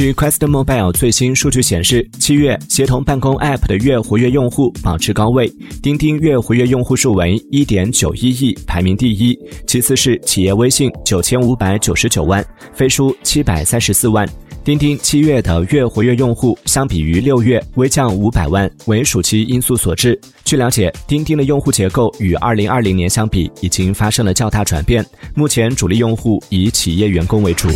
据 QuestMobile 最新数据显示，七月协同办公 App 的月活跃用户保持高位，钉钉月活跃用户数为1.91亿，排名第一，其次是企业微信9599万，飞书734万。钉钉七月的月活跃用户相比于六月微降五百万，为暑期因素所致。据了解，钉钉的用户结构与2020年相比已经发生了较大转变，目前主力用户以企业员工为主。